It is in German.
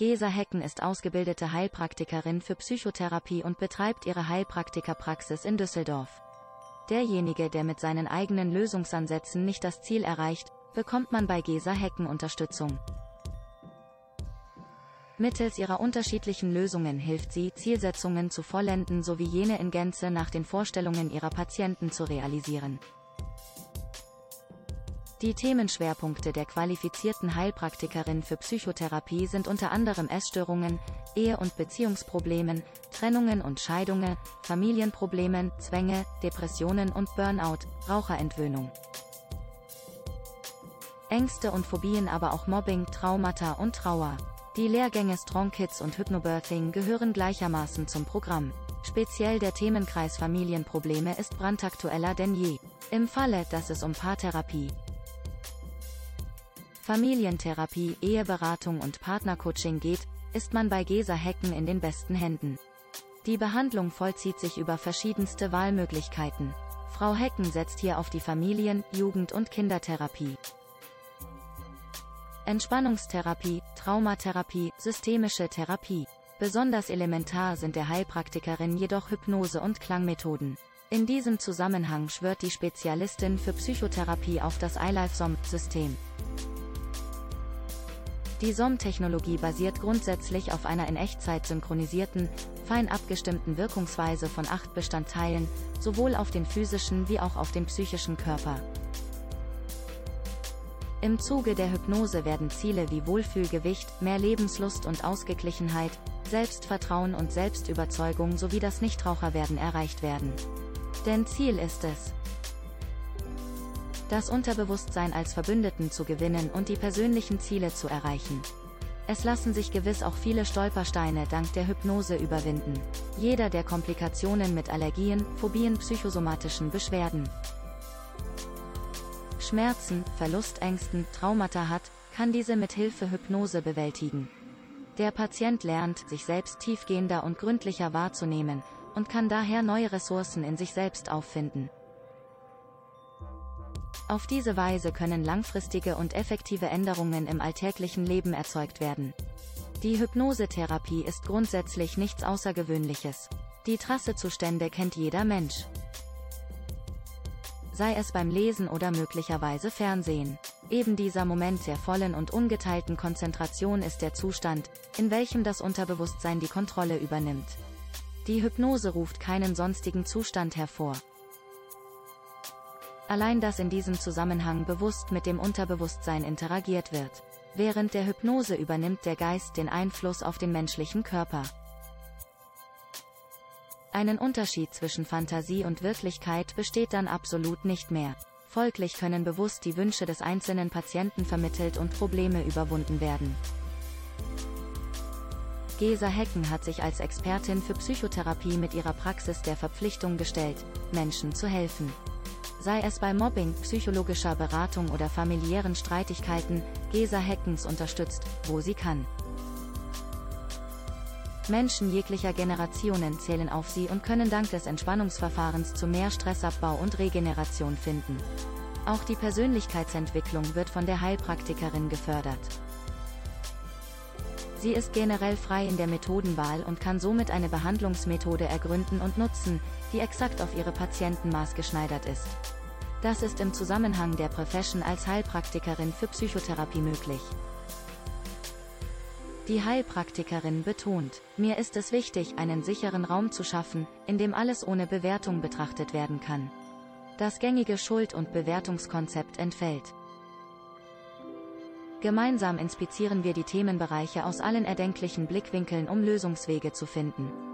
Gesa Hecken ist ausgebildete Heilpraktikerin für Psychotherapie und betreibt ihre Heilpraktikerpraxis in Düsseldorf. Derjenige, der mit seinen eigenen Lösungsansätzen nicht das Ziel erreicht, bekommt man bei Gesa Hecken Unterstützung. Mittels ihrer unterschiedlichen Lösungen hilft sie, Zielsetzungen zu vollenden sowie jene in Gänze nach den Vorstellungen ihrer Patienten zu realisieren. Die Themenschwerpunkte der qualifizierten Heilpraktikerin für Psychotherapie sind unter anderem Essstörungen, Ehe- und Beziehungsproblemen, Trennungen und Scheidungen, Familienproblemen, Zwänge, Depressionen und Burnout, Raucherentwöhnung. Ängste und Phobien aber auch Mobbing, Traumata und Trauer. Die Lehrgänge Strong Kids und Hypnobirthing gehören gleichermaßen zum Programm. Speziell der Themenkreis Familienprobleme ist brandaktueller denn je. Im Falle, dass es um Paartherapie, Familientherapie, Eheberatung und Partnercoaching geht, ist man bei Gesa Hecken in den besten Händen. Die Behandlung vollzieht sich über verschiedenste Wahlmöglichkeiten. Frau Hecken setzt hier auf die Familien-, Jugend- und Kindertherapie. Entspannungstherapie, Traumatherapie, systemische Therapie. Besonders elementar sind der Heilpraktikerin jedoch Hypnose und Klangmethoden. In diesem Zusammenhang schwört die Spezialistin für Psychotherapie auf das iLifeSom-System. Die SOM-Technologie basiert grundsätzlich auf einer in Echtzeit synchronisierten, fein abgestimmten Wirkungsweise von acht Bestandteilen, sowohl auf den physischen wie auch auf den psychischen Körper. Im Zuge der Hypnose werden Ziele wie Wohlfühlgewicht, mehr Lebenslust und Ausgeglichenheit, Selbstvertrauen und Selbstüberzeugung sowie das Nichtraucherwerden erreicht werden. Denn Ziel ist es, das Unterbewusstsein als Verbündeten zu gewinnen und die persönlichen Ziele zu erreichen. Es lassen sich gewiss auch viele Stolpersteine dank der Hypnose überwinden. Jeder der Komplikationen mit Allergien, Phobien, psychosomatischen Beschwerden, Schmerzen, Verlustängsten, Traumata hat, kann diese mit Hilfe Hypnose bewältigen. Der Patient lernt, sich selbst tiefgehender und gründlicher wahrzunehmen, und kann daher neue Ressourcen in sich selbst auffinden. Auf diese Weise können langfristige und effektive Änderungen im alltäglichen Leben erzeugt werden. Die Hypnosetherapie ist grundsätzlich nichts Außergewöhnliches. Die Trassezustände kennt jeder Mensch. Sei es beim Lesen oder möglicherweise Fernsehen. Eben dieser Moment der vollen und ungeteilten Konzentration ist der Zustand, in welchem das Unterbewusstsein die Kontrolle übernimmt. Die Hypnose ruft keinen sonstigen Zustand hervor. Allein dass in diesem Zusammenhang bewusst mit dem Unterbewusstsein interagiert wird. Während der Hypnose übernimmt der Geist den Einfluss auf den menschlichen Körper. Einen Unterschied zwischen Fantasie und Wirklichkeit besteht dann absolut nicht mehr. Folglich können bewusst die Wünsche des einzelnen Patienten vermittelt und Probleme überwunden werden. Gesa Hecken hat sich als Expertin für Psychotherapie mit ihrer Praxis der Verpflichtung gestellt, Menschen zu helfen sei es bei Mobbing, psychologischer Beratung oder familiären Streitigkeiten, Gesa Heckens unterstützt, wo sie kann. Menschen jeglicher Generationen zählen auf sie und können dank des Entspannungsverfahrens zu mehr Stressabbau und Regeneration finden. Auch die Persönlichkeitsentwicklung wird von der Heilpraktikerin gefördert. Sie ist generell frei in der Methodenwahl und kann somit eine Behandlungsmethode ergründen und nutzen, die exakt auf ihre Patienten maßgeschneidert ist. Das ist im Zusammenhang der Profession als Heilpraktikerin für Psychotherapie möglich. Die Heilpraktikerin betont, mir ist es wichtig, einen sicheren Raum zu schaffen, in dem alles ohne Bewertung betrachtet werden kann. Das gängige Schuld- und Bewertungskonzept entfällt. Gemeinsam inspizieren wir die Themenbereiche aus allen erdenklichen Blickwinkeln, um Lösungswege zu finden.